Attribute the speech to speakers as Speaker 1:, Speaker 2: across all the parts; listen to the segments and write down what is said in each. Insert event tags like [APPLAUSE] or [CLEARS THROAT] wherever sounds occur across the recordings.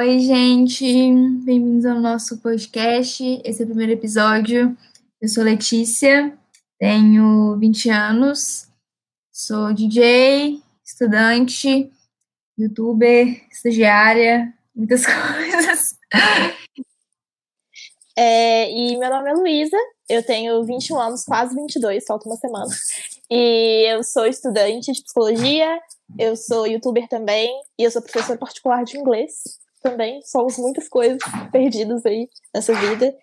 Speaker 1: Oi, gente, bem-vindos ao nosso podcast. Esse é o primeiro episódio. Eu sou Letícia, tenho 20 anos, sou DJ, estudante, youtuber, estagiária, muitas [LAUGHS] coisas.
Speaker 2: É, e meu nome é Luísa, eu tenho 21 anos, quase 22, falta uma semana. E eu sou estudante de psicologia, eu sou youtuber também, e eu sou professora particular de inglês também. Somos muitas coisas perdidas aí nessa vida.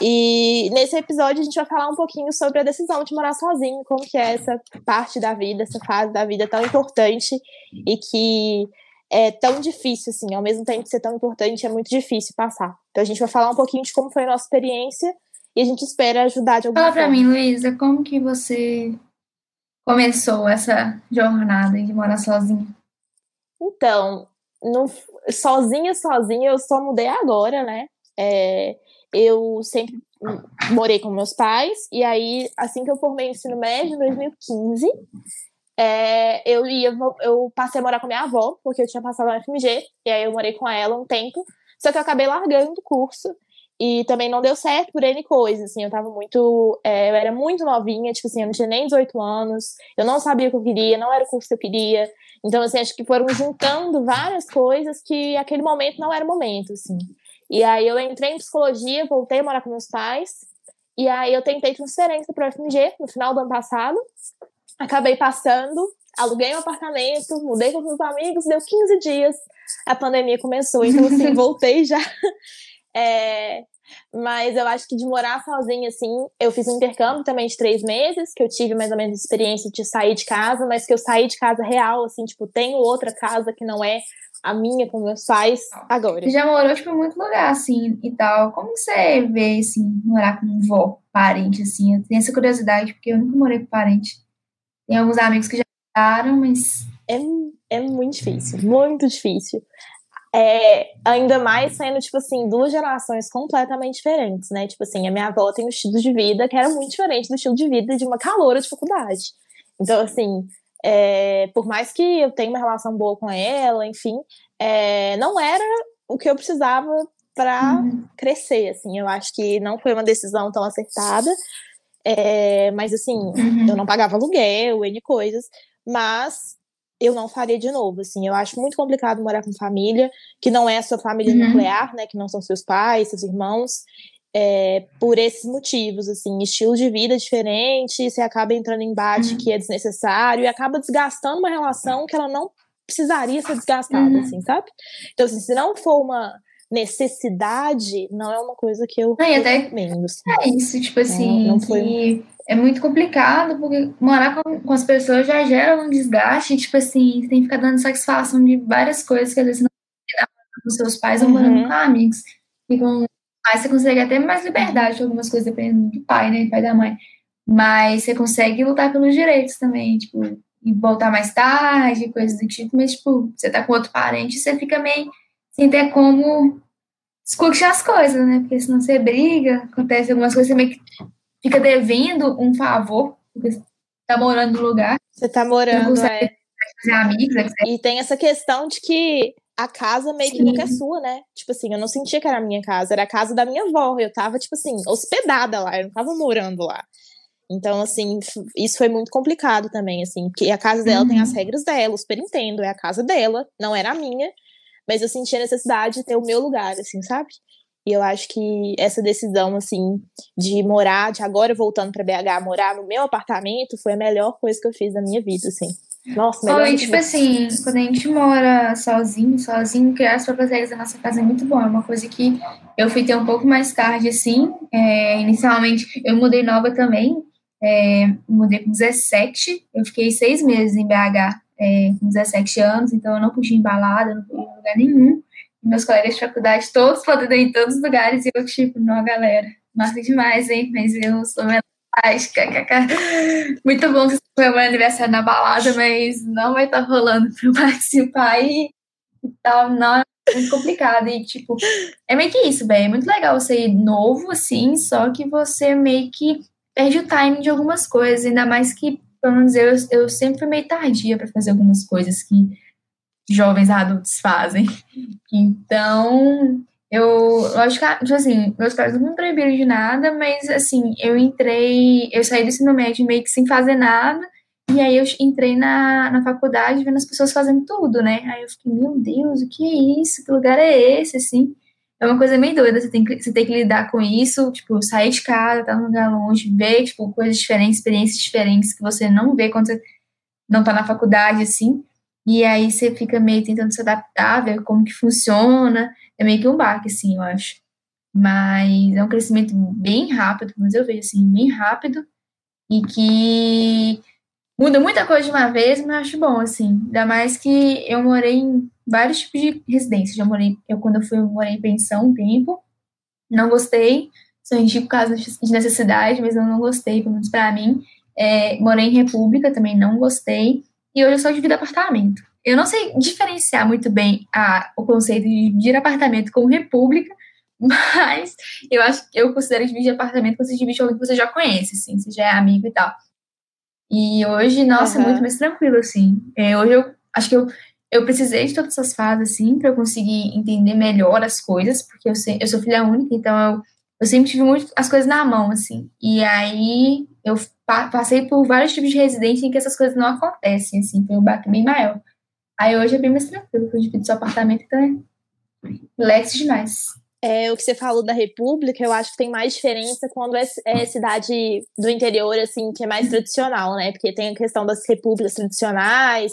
Speaker 2: E nesse episódio a gente vai falar um pouquinho sobre a decisão de morar sozinho, como que é essa parte da vida, essa fase da vida tão importante e que é tão difícil, assim, ao mesmo tempo ser tão importante, é muito difícil passar. Então a gente vai falar um pouquinho de como foi a nossa experiência e a gente espera ajudar de alguma
Speaker 1: Fala
Speaker 2: forma.
Speaker 1: pra mim, Luísa, como que você começou essa jornada de morar sozinha?
Speaker 2: Então, no, sozinha, sozinha, eu só mudei agora, né? É, eu sempre morei com meus pais, e aí, assim que eu formei o ensino médio, em 2015, é, eu ia, eu passei a morar com minha avó, porque eu tinha passado na FMG, e aí eu morei com ela um tempo, só que eu acabei largando o curso, e também não deu certo por N coisas, assim, eu tava muito, é, eu era muito novinha, tipo assim, eu não tinha nem 18 anos, eu não sabia o que eu queria, não era o curso que eu queria, então, assim, acho que foram juntando várias coisas que aquele momento não era o momento, assim. E aí eu entrei em psicologia, voltei a morar com meus pais, e aí eu tentei transferência para o FMG no final do ano passado, acabei passando, aluguei um apartamento, mudei com meus amigos, deu 15 dias, a pandemia começou, então assim, [LAUGHS] voltei já. [LAUGHS] É, mas eu acho que de morar sozinha, assim, eu fiz um intercâmbio também de três meses, que eu tive mais ou menos experiência de sair de casa, mas que eu saí de casa real, assim, tipo, tenho outra casa que não é a minha com meus pais agora.
Speaker 1: Você já morou, tipo, em muito lugar, assim, e tal. Como você vê, assim, morar com um vó, parente, assim? Eu tenho essa curiosidade, porque eu nunca morei com parente. Tem alguns amigos que já moraram, mas...
Speaker 2: É, é muito difícil, muito difícil. É, ainda mais sendo, tipo assim, duas gerações completamente diferentes, né? Tipo assim, a minha avó tem um estilo de vida que era muito diferente do estilo de vida de uma caloura de faculdade. Então, assim, é, por mais que eu tenha uma relação boa com ela, enfim, é, não era o que eu precisava para uhum. crescer, assim. Eu acho que não foi uma decisão tão acertada. É, mas, assim, uhum. eu não pagava aluguel, N coisas. Mas eu não faria de novo, assim, eu acho muito complicado morar com família, que não é a sua família uhum. nuclear, né, que não são seus pais, seus irmãos, é, por esses motivos, assim, estilo de vida diferente, você acaba entrando em embate uhum. que é desnecessário e acaba desgastando uma relação que ela não precisaria ser desgastada, uhum. assim, sabe? Então, assim, se não for uma necessidade, não é uma coisa que eu
Speaker 1: não, até
Speaker 2: menos.
Speaker 1: Assim. É isso, tipo assim, não, não foi... que é muito complicado, porque morar com, com as pessoas já gera um desgaste, tipo assim, você tem que ficar dando satisfação de várias coisas que às vezes não com seus pais ou morando uhum. com amigos. E com pais você consegue até mais liberdade algumas coisas, dependendo do pai, né? Pai da mãe. Mas você consegue lutar pelos direitos também, tipo, e voltar mais tarde, coisas do tipo, mas, tipo, você tá com outro parente, você fica meio sem ter como discutir as coisas, né? Porque senão você briga, acontece algumas coisas, você meio que fica devendo um favor, porque você tá morando no lugar.
Speaker 2: Você tá morando, é.
Speaker 1: Fazer amigos, etc.
Speaker 2: E tem essa questão de que a casa meio Sim. que nunca é sua, né? Tipo assim, eu não sentia que era a minha casa, era a casa da minha avó. Eu tava, tipo assim, hospedada lá, eu não tava morando lá. Então, assim, isso foi muito complicado também, assim, porque a casa dela uhum. tem as uhum. regras dela, eu super entendo, é a casa dela, não era a minha, mas eu sentia a necessidade de ter o meu lugar, assim, sabe? E eu acho que essa decisão, assim, de morar, de agora voltando para BH, morar no meu apartamento, foi a melhor coisa que eu fiz na minha vida, assim. Nossa, melhor.
Speaker 1: Oi, tipo assim, quando a gente mora sozinho, sozinho, criar as próprias regras da nossa casa é muito bom. É uma coisa que eu fui ter um pouco mais tarde, assim. É, inicialmente, eu mudei nova também. É, mudei com 17. Eu fiquei seis meses em BH é, com 17 anos, então eu não podia embalada, não podia em lugar nenhum meus colegas de faculdade, todos podem ir em todos os lugares, e eu, tipo, não, galera, massa demais, hein? Mas eu sou menopause, muito bom que foi meu aniversário na balada, mas não vai estar tá rolando para eu participar e, e não, é muito complicado, e, tipo, é meio que isso, bem, é muito legal você ir novo, assim, só que você meio que perde o timing de algumas coisas, ainda mais que, pelo menos eu, eu sempre fui meio tardia para fazer algumas coisas que jovens adultos fazem. Então, eu, logicamente, tipo assim, meus pais não me proibiram de nada, mas assim, eu entrei, eu saí do ensino médio meio que sem fazer nada, e aí eu entrei na, na faculdade vendo as pessoas fazendo tudo, né? Aí eu fiquei, meu Deus, o que é isso? Que lugar é esse, assim? É uma coisa meio doida, você tem que, você tem que lidar com isso, tipo, sair de casa, estar tá num lugar longe, ver, tipo, coisas diferentes, experiências diferentes que você não vê quando você não tá na faculdade, assim. E aí você fica meio tentando se adaptar, ver como que funciona. É meio que um baque, assim, eu acho. Mas é um crescimento bem rápido, mas eu vejo, assim, bem rápido. E que muda muita coisa de uma vez, mas eu acho bom, assim. Ainda mais que eu morei em vários tipos de residências. Já morei, eu quando eu fui, eu morei em pensão um tempo. Não gostei. Só indico por causa de necessidade, mas eu não gostei, pelo menos pra mim. É, morei em república, também não gostei e hoje eu só divido apartamento. Eu não sei diferenciar muito bem a, o conceito de dividir apartamento com república, [LAUGHS] mas eu acho que eu considero dividir apartamento quando você divide alguém que você já conhece, assim, você já é amigo e tal. E hoje, nossa, uhum. é muito mais tranquilo, assim. É, hoje eu acho que eu, eu precisei de todas essas fases, assim, para eu conseguir entender melhor as coisas, porque eu, sei, eu sou filha única, então eu, eu sempre tive muito as coisas na mão, assim. E aí eu passei por vários tipos de residência em que essas coisas não acontecem, assim, foi um baque bem maior. Aí hoje é bem mais tranquilo, eu divido seu apartamento, então é demais.
Speaker 2: É, o que você falou da República, eu acho que tem mais diferença quando é, é, cidade do interior, assim, que é mais tradicional, né? Porque tem a questão das repúblicas tradicionais,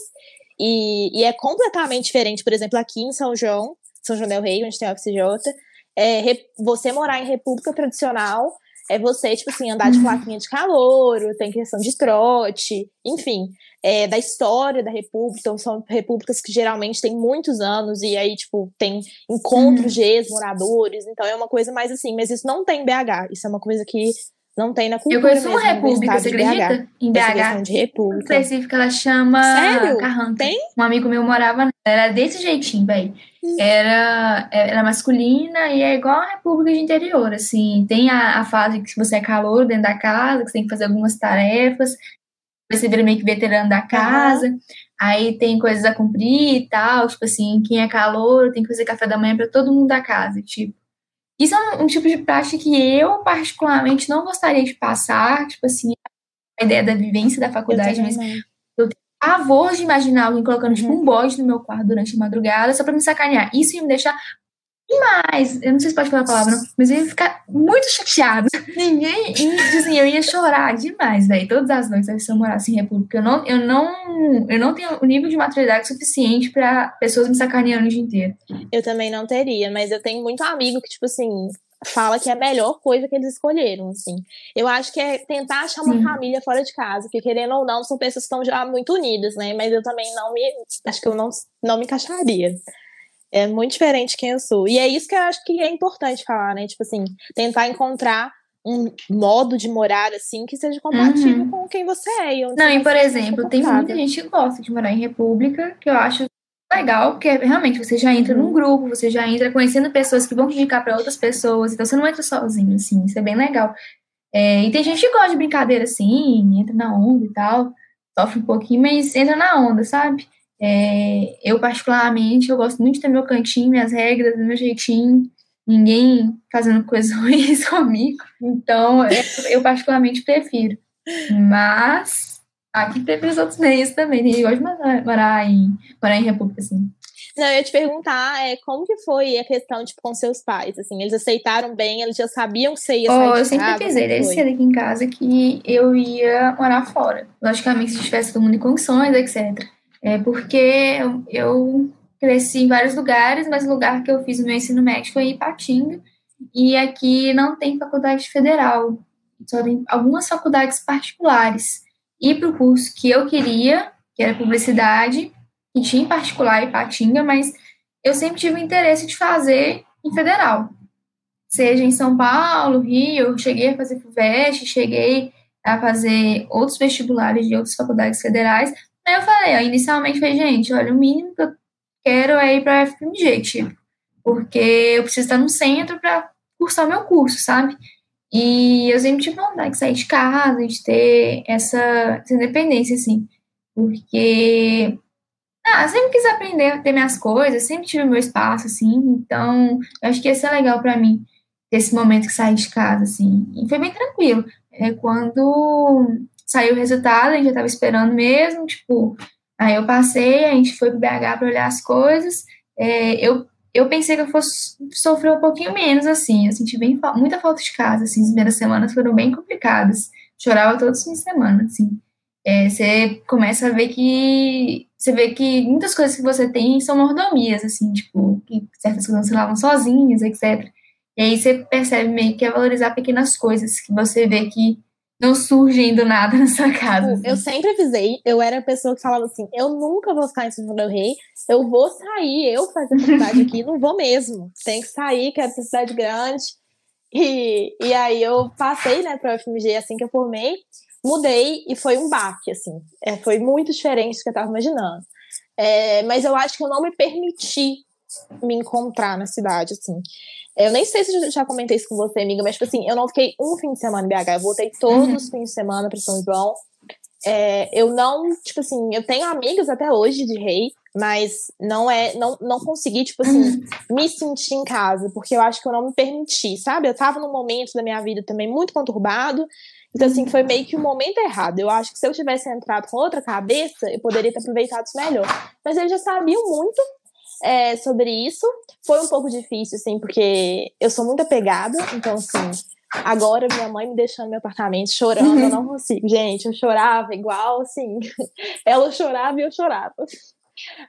Speaker 2: e, e é completamente diferente, por exemplo, aqui em São João, São João del Rei, onde tem a FCJ, é, você morar em república tradicional é você, tipo assim, andar de plaquinha de calor, tem questão de trote, enfim, é, da história da república, então são repúblicas que geralmente têm muitos anos, e aí, tipo, tem encontros uhum. de ex-moradores, então é uma coisa mais assim, mas isso não tem em BH, isso é uma coisa que não tem na cultura
Speaker 1: Eu conheço uma república, você acredita?
Speaker 2: BH, em BH. de república.
Speaker 1: Específica, ela chama
Speaker 2: Sério?
Speaker 1: Carranca.
Speaker 2: Tem?
Speaker 1: Um amigo meu morava, era desse jeitinho, velho. Era, era masculina e é igual a república de interior, assim. Tem a, a fase que você é calor dentro da casa, que você tem que fazer algumas tarefas, você vira meio que veterano da casa. Uhum. Aí tem coisas a cumprir e tal, tipo assim, quem é calor tem que fazer café da manhã para todo mundo da casa, tipo. Isso é um, um, tipo de prática que eu, particularmente, não gostaria de passar, tipo assim, a ideia da vivência da faculdade, eu mas eu tenho pavor de imaginar alguém colocando, tipo, uhum. tipo, um bode no meu quarto durante a madrugada só pra me sacanear. Isso ia me deixar demais. Eu não sei se pode falar a palavra, mas eu ia ficar muito chateada. Ninguém. Assim, eu ia chorar demais, velho. Todas as noites, se eu morasse em República. Eu não, eu não, eu não tenho o nível de maturidade suficiente para pessoas me sacaneando o dia inteiro.
Speaker 2: Eu também não teria, mas eu tenho muito amigo que, tipo assim, fala que é a melhor coisa que eles escolheram, assim. Eu acho que é tentar achar uma Sim. família fora de casa, que querendo ou não, são pessoas que estão já muito unidas, né? Mas eu também não me. Acho que eu não, não me encaixaria. É muito diferente quem eu sou. E é isso que eu acho que é importante falar, né? Tipo assim, tentar encontrar um modo de morar assim que seja compatível uhum. com quem você é. E
Speaker 1: Não, e por exemplo, tem muita gente que gosta de morar em república, que eu acho legal, porque realmente você já entra uhum. num grupo, você já entra conhecendo pessoas que vão te indicar para outras pessoas, então você não entra sozinho, assim, isso é bem legal. É, e tem gente que gosta de brincadeira assim, entra na onda e tal, sofre um pouquinho, mas entra na onda, sabe? É, eu, particularmente, eu gosto muito de ter meu cantinho, minhas regras, meu jeitinho, ninguém fazendo [LAUGHS] coisas ruins comigo. Então, eu, eu, particularmente prefiro. Mas, aqui teve os outros meios também. Tem gosta de morar em, morar em república, assim.
Speaker 2: Não, eu ia te perguntar é, como que foi a questão, tipo, com seus pais, assim, eles aceitaram bem, eles já sabiam que você ia sair
Speaker 1: oh, eu sempre avisei desde cedo aqui em casa que eu ia morar fora. Logicamente, se tivesse todo mundo em condições, etc. É porque eu, cresci em vários lugares, mas o lugar que eu fiz o meu ensino médio foi em Ipatinga, e aqui não tem faculdade federal, só tem algumas faculdades particulares. E para o curso que eu queria, que era publicidade, que tinha em particular Ipatinga, mas eu sempre tive o interesse de fazer em federal. Seja em São Paulo, Rio, cheguei a fazer FUVEST, cheguei a fazer outros vestibulares de outras faculdades federais, Aí eu falei, ó, inicialmente falei, gente, olha, o mínimo que eu quero é ir para FMG, tipo, porque eu preciso estar no centro para cursar o meu curso, sabe? E eu sempre tive vontade de sair de casa, de ter essa, essa independência, assim, porque Ah, sempre quis aprender a ter minhas coisas, sempre tive meu espaço, assim, então eu acho que ia ser legal para mim, esse momento que saí de casa, assim. E foi bem tranquilo. É, quando saiu o resultado, a gente já tava esperando mesmo, tipo, aí eu passei, a gente foi pro BH para olhar as coisas, é, eu, eu pensei que eu fosse sofrer um pouquinho menos, assim, eu senti bem, muita falta de casa, assim, as primeiras semanas foram bem complicadas, chorava todos os fins de semana, assim. É, você começa a ver que você vê que muitas coisas que você tem são mordomias, assim, tipo, que certas coisas se lavam sozinhas, etc. E aí você percebe meio que é valorizar pequenas coisas que você vê que não surgem do nada [LAUGHS] na sua casa.
Speaker 2: Assim. Eu sempre avisei, eu era a pessoa que falava assim: eu nunca vou ficar em São João Rei, eu vou sair, eu fazer faculdade aqui, não vou mesmo. Tem que sair, quero ser cidade grande. E, e aí eu passei, né, para o FMG assim que eu formei mudei e foi um baque, assim. É, foi muito diferente do que eu estava imaginando. É, mas eu acho que eu não me permiti me encontrar na cidade, assim. Eu nem sei se eu já comentei isso com você, amiga, mas, tipo assim, eu não fiquei um fim de semana em BH, eu voltei todos uhum. os fins de semana para São João. É, eu não, tipo assim, eu tenho amigas até hoje de rei, mas não é, não, não consegui, tipo assim, uhum. me sentir em casa, porque eu acho que eu não me permiti, sabe? Eu tava num momento da minha vida também muito conturbado, então, assim, foi meio que o momento errado. Eu acho que se eu tivesse entrado com outra cabeça, eu poderia ter aproveitado isso melhor. Mas eles já sabiam muito é, sobre isso. Foi um pouco difícil, assim, porque eu sou muito apegada. Então, assim, agora minha mãe me deixando no meu apartamento chorando, uhum. eu não consigo. Gente, eu chorava igual, assim. [LAUGHS] Ela chorava e eu chorava.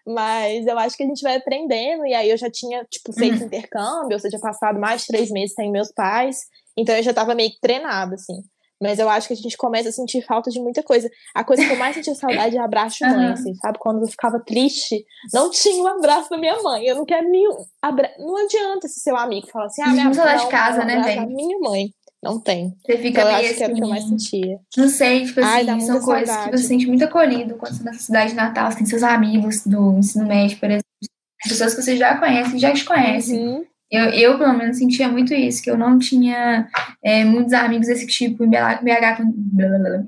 Speaker 2: Mas eu acho que a gente vai aprendendo. E aí eu já tinha, tipo, feito uhum. intercâmbio, ou seja, passado mais de três meses sem meus pais. Então eu já tava meio que treinada, assim. Mas eu acho que a gente começa a sentir falta de muita coisa. A coisa que eu mais sentia saudade é abraço de mãe, uhum. assim, sabe? Quando eu ficava triste, não tinha um abraço da minha mãe. Eu não quero nenhum. Abra... Não adianta esse seu amigo falar assim, ah, minha
Speaker 1: mãe. de casa, né, velho?
Speaker 2: minha mãe. Não tem.
Speaker 1: Você fica
Speaker 2: então,
Speaker 1: eu
Speaker 2: acho assim, que era o que eu mais assim, sentia.
Speaker 1: Não sei, tipo assim, Ai, são coisas saudade. que você sente muito acolhido quando você tá na cidade de Natal, você tem seus amigos do ensino médio, por exemplo. Pessoas que você já conhece, já te conhecem. Uhum. Eu, eu, pelo menos, sentia muito isso, que eu não tinha é, muitos amigos desse tipo em BH,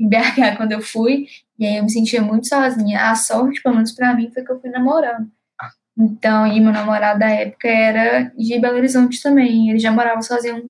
Speaker 1: em BH [LAUGHS] quando eu fui, e aí eu me sentia muito sozinha. A sorte, pelo menos pra mim, foi que eu fui namorando. Então, e meu namorado da época era de Belo Horizonte também, ele já morava sozinho,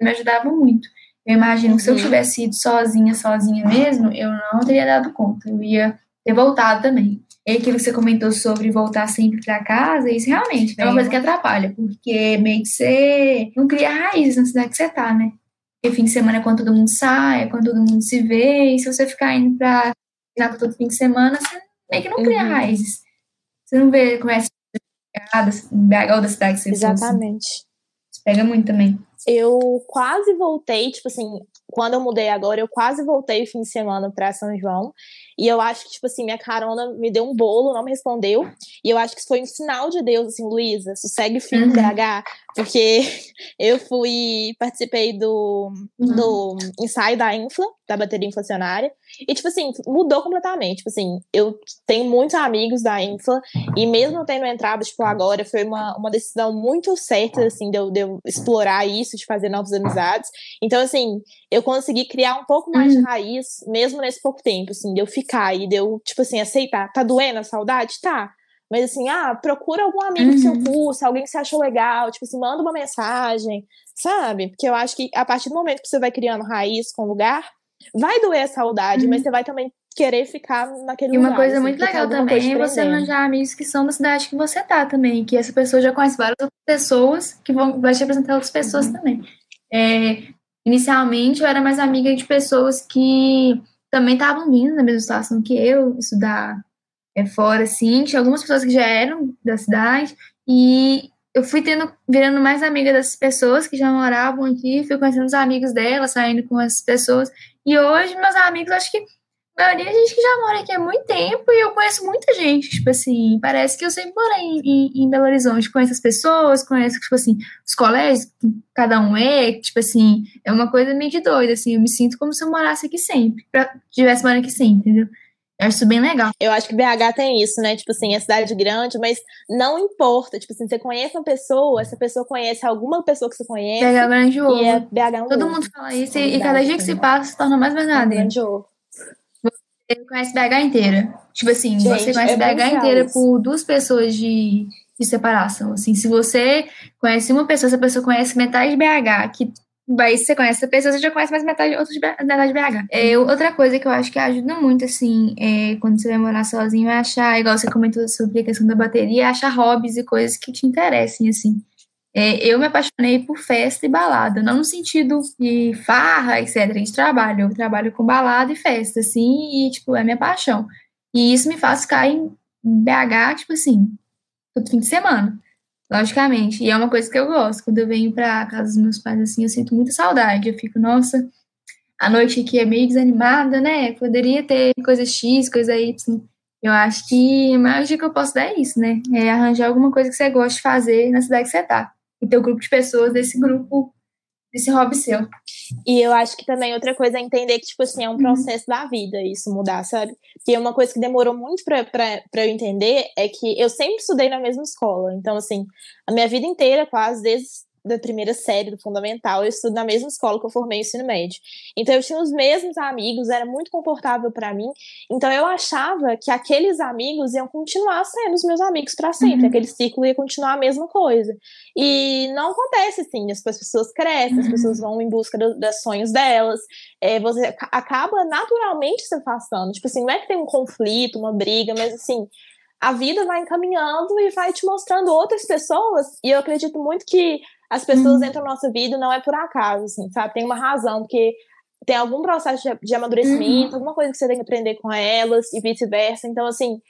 Speaker 1: me ajudava muito. Eu imagino que se eu uhum. tivesse ido sozinha, sozinha mesmo, eu não teria dado conta, eu ia ter voltado também. E aquilo que você comentou sobre voltar sempre para casa, isso realmente é uma coisa que atrapalha, porque meio que você não cria raízes na cidade que você tá, né? Porque fim de semana é quando todo mundo sai, é quando todo mundo se vê, e se você ficar indo pra final todo fim de semana, você meio que não cria uhum. raízes. Você não vê, conhece em BH ou da cidade que você
Speaker 2: Exatamente.
Speaker 1: Fosse. Isso pega muito também.
Speaker 2: Eu quase voltei, tipo assim, quando eu mudei agora, eu quase voltei o fim de semana para São João. E eu acho que, tipo assim, minha carona me deu um bolo, não me respondeu. E eu acho que isso foi um sinal de Deus, assim, Luísa, sossegue firme, uhum. BH. Porque [LAUGHS] eu fui, participei do, uhum. do ensaio da Infla, da bateria inflacionária. E, tipo assim, mudou completamente. Tipo assim, eu tenho muitos amigos da Infla. E mesmo tendo entrado, tipo, agora, foi uma, uma decisão muito certa, assim, de eu, de eu explorar isso, de fazer novas amizades. Então, assim, eu consegui criar um pouco mais uhum. de raiz, mesmo nesse pouco tempo, assim, de eu ficar e de eu, tipo assim, aceitar. Tá doendo a saudade? Tá. Mas assim, ah, procura algum amigo uhum. do seu curso, alguém que você achou legal, tipo assim, manda uma mensagem, sabe? Porque eu acho que a partir do momento que você vai criando raiz com o lugar, vai doer a saudade, uhum. mas você vai também querer ficar naquele lugar.
Speaker 1: E uma coisa assim, muito legal também é você arranjar amigos que são da cidade que você tá também, que essa pessoa já conhece várias outras pessoas que vão vai te apresentar outras pessoas uhum. também. É, inicialmente eu era mais amiga de pessoas que também estavam vindo na mesma situação que eu, estudar é, fora, assim. Tinha algumas pessoas que já eram da cidade e eu fui tendo, virando mais amiga dessas pessoas que já moravam aqui, fui conhecendo os amigos delas, saindo com essas pessoas. E hoje, meus amigos, acho que a maioria é gente que já mora aqui há muito tempo e eu conheço muita gente, tipo assim, parece que eu sempre morei em, em, em Belo Horizonte, conheço as pessoas, conheço, tipo assim, os colégios, cada um é, tipo assim, é uma coisa meio de doida, assim, eu me sinto como se eu morasse aqui sempre, pra, tivesse morando aqui sempre, entendeu? Eu acho isso bem legal.
Speaker 2: Eu acho que BH tem isso, né? Tipo assim, é cidade grande, mas não importa. Tipo assim, você conhece uma pessoa, essa pessoa conhece alguma pessoa que você conhece.
Speaker 1: BH é grande ovo.
Speaker 2: E é BH um
Speaker 1: Todo ovo. mundo fala isso é e, cada dia que se passa se torna mais verdadeiro.
Speaker 2: É grande ovo.
Speaker 1: Você conhece BH inteira. Tipo assim, Gente, você conhece é BH inteira isso. por duas pessoas de, de separação. Assim, se você conhece uma pessoa, essa pessoa conhece metade de BH, que Aí você conhece essa pessoa, você já conhece mais metade, outra de, metade de BH. É, outra coisa que eu acho que ajuda muito, assim, é, quando você vai morar sozinho, é achar, igual você comentou sobre a questão da bateria, é achar hobbies e coisas que te interessem, assim. É, eu me apaixonei por festa e balada, não no sentido de farra, etc, de trabalho. Eu trabalho com balada e festa, assim, e, tipo, é minha paixão. E isso me faz ficar em BH, tipo assim, todo fim de semana. Logicamente. E é uma coisa que eu gosto. Quando eu venho pra casa dos meus pais, assim, eu sinto muita saudade. Eu fico, nossa, a noite aqui é meio desanimada, né? Poderia ter coisa X, coisa Y. Eu acho que a maior dica que eu posso dar é isso, né? É arranjar alguma coisa que você gosta de fazer na cidade que você tá. E ter um grupo de pessoas desse grupo desse hobby seu.
Speaker 2: E eu acho que também outra coisa é entender que, tipo assim, é um uhum. processo uhum. da vida isso mudar, sabe? Porque uma coisa que demorou muito pra, pra, pra eu entender é que eu sempre estudei na mesma escola. Então, assim, a minha vida inteira, quase, desde da primeira série do fundamental, eu estudo na mesma escola que eu formei o ensino médio. Então eu tinha os mesmos amigos, era muito confortável para mim. Então eu achava que aqueles amigos iam continuar sendo os meus amigos para sempre, uhum. aquele ciclo ia continuar a mesma coisa. E não acontece assim, as pessoas crescem, uhum. as pessoas vão em busca dos sonhos delas, é, você acaba naturalmente se afastando. Tipo assim, não é que tem um conflito, uma briga, mas assim, a vida vai encaminhando e vai te mostrando outras pessoas. E eu acredito muito que as pessoas uhum. entram na nossa vida não é por acaso, assim, sabe? Tem uma razão, porque tem algum processo de, de amadurecimento, uhum. alguma coisa que você tem que aprender com elas e vice-versa. Então, assim,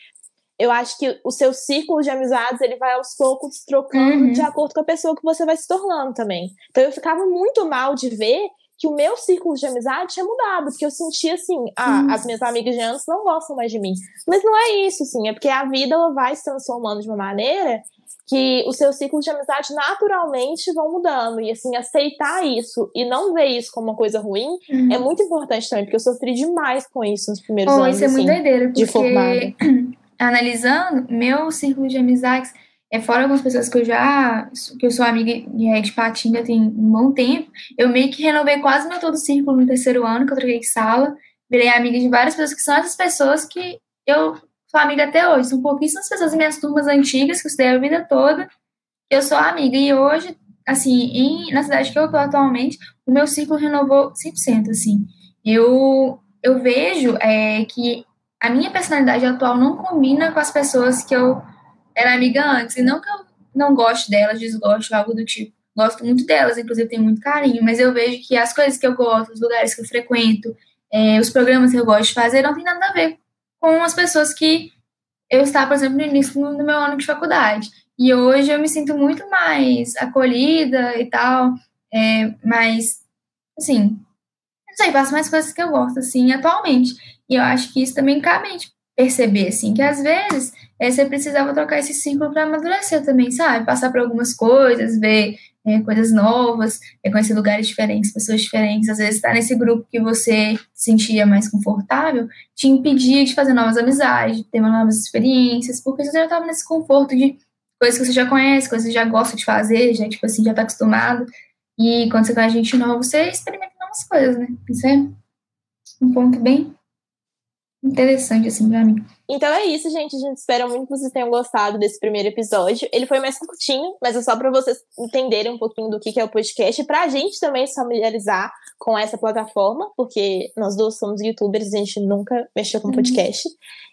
Speaker 2: eu acho que o seu círculo de amizades ele vai aos poucos trocando uhum. de acordo com a pessoa que você vai se tornando também. Então eu ficava muito mal de ver que o meu círculo de amizade tinha mudado, porque eu sentia assim, ah, as minhas amigas de antes não gostam mais de mim. Mas não é isso, assim, é porque a vida ela vai se transformando de uma maneira que os seus ciclos de amizade naturalmente vão mudando. E assim, aceitar isso e não ver isso como uma coisa ruim uhum. é muito importante também, porque eu sofri demais com isso nos primeiros anos.
Speaker 1: Isso é muito
Speaker 2: assim,
Speaker 1: doideira, porque de formada. [CLEARS THROAT] analisando, meu círculo de amizades é fora algumas pessoas que eu já que eu sou amiga de Patinga tem um bom tempo, eu meio que renovei quase meu todo o círculo no terceiro ano que eu troquei de sala, virei amiga de várias pessoas que são essas pessoas que eu sou amiga até hoje. São pouquíssimas pessoas das minhas turmas antigas, que eu estudei a vida toda, eu sou amiga. E hoje, assim, em, na cidade que eu tô atualmente, o meu ciclo renovou 100%, assim. Eu, eu vejo é, que a minha personalidade atual não combina com as pessoas que eu era amiga antes. E não que eu não goste delas, desgosto, algo do tipo. Gosto muito delas, inclusive tenho muito carinho, mas eu vejo que as coisas que eu gosto, os lugares que eu frequento, é, os programas que eu gosto de fazer não tem nada a ver com as pessoas que eu estava, por exemplo, no início do meu ano de faculdade. E hoje eu me sinto muito mais acolhida e tal, é, mas, assim, não sei, faço mais coisas que eu gosto, assim, atualmente. E eu acho que isso também cabe a gente perceber, assim, que às vezes é, você precisava trocar esse ciclo para amadurecer também, sabe? Passar por algumas coisas, ver é, coisas novas, é, conhecer lugares diferentes, pessoas diferentes. Às vezes, estar nesse grupo que você sentia mais confortável te impedia de fazer novas amizades, de ter novas experiências, porque você já estava nesse conforto de coisas que você já conhece, coisas que você já gosta de fazer, já, tipo assim, já está acostumado. E quando você conhece gente nova, você experimenta novas coisas, né? Isso é um ponto bem interessante, assim, pra mim.
Speaker 2: Então é isso, gente. A gente espera muito que vocês tenham gostado desse primeiro episódio. Ele foi mais curtinho, mas é só para vocês entenderem um pouquinho do que é o podcast e pra gente também se familiarizar com essa plataforma, porque nós dois somos youtubers e a gente nunca mexeu com uhum. podcast.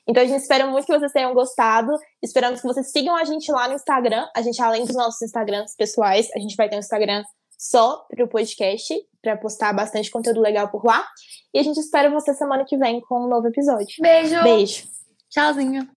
Speaker 2: Então a gente espera muito que vocês tenham gostado. Esperamos que vocês sigam a gente lá no Instagram. A gente, além dos nossos Instagrams pessoais, a gente vai ter um Instagram só para o podcast, para postar bastante conteúdo legal por lá. E a gente espera você semana que vem com um novo episódio.
Speaker 1: Beijo!
Speaker 2: Beijo!
Speaker 1: Tchauzinho!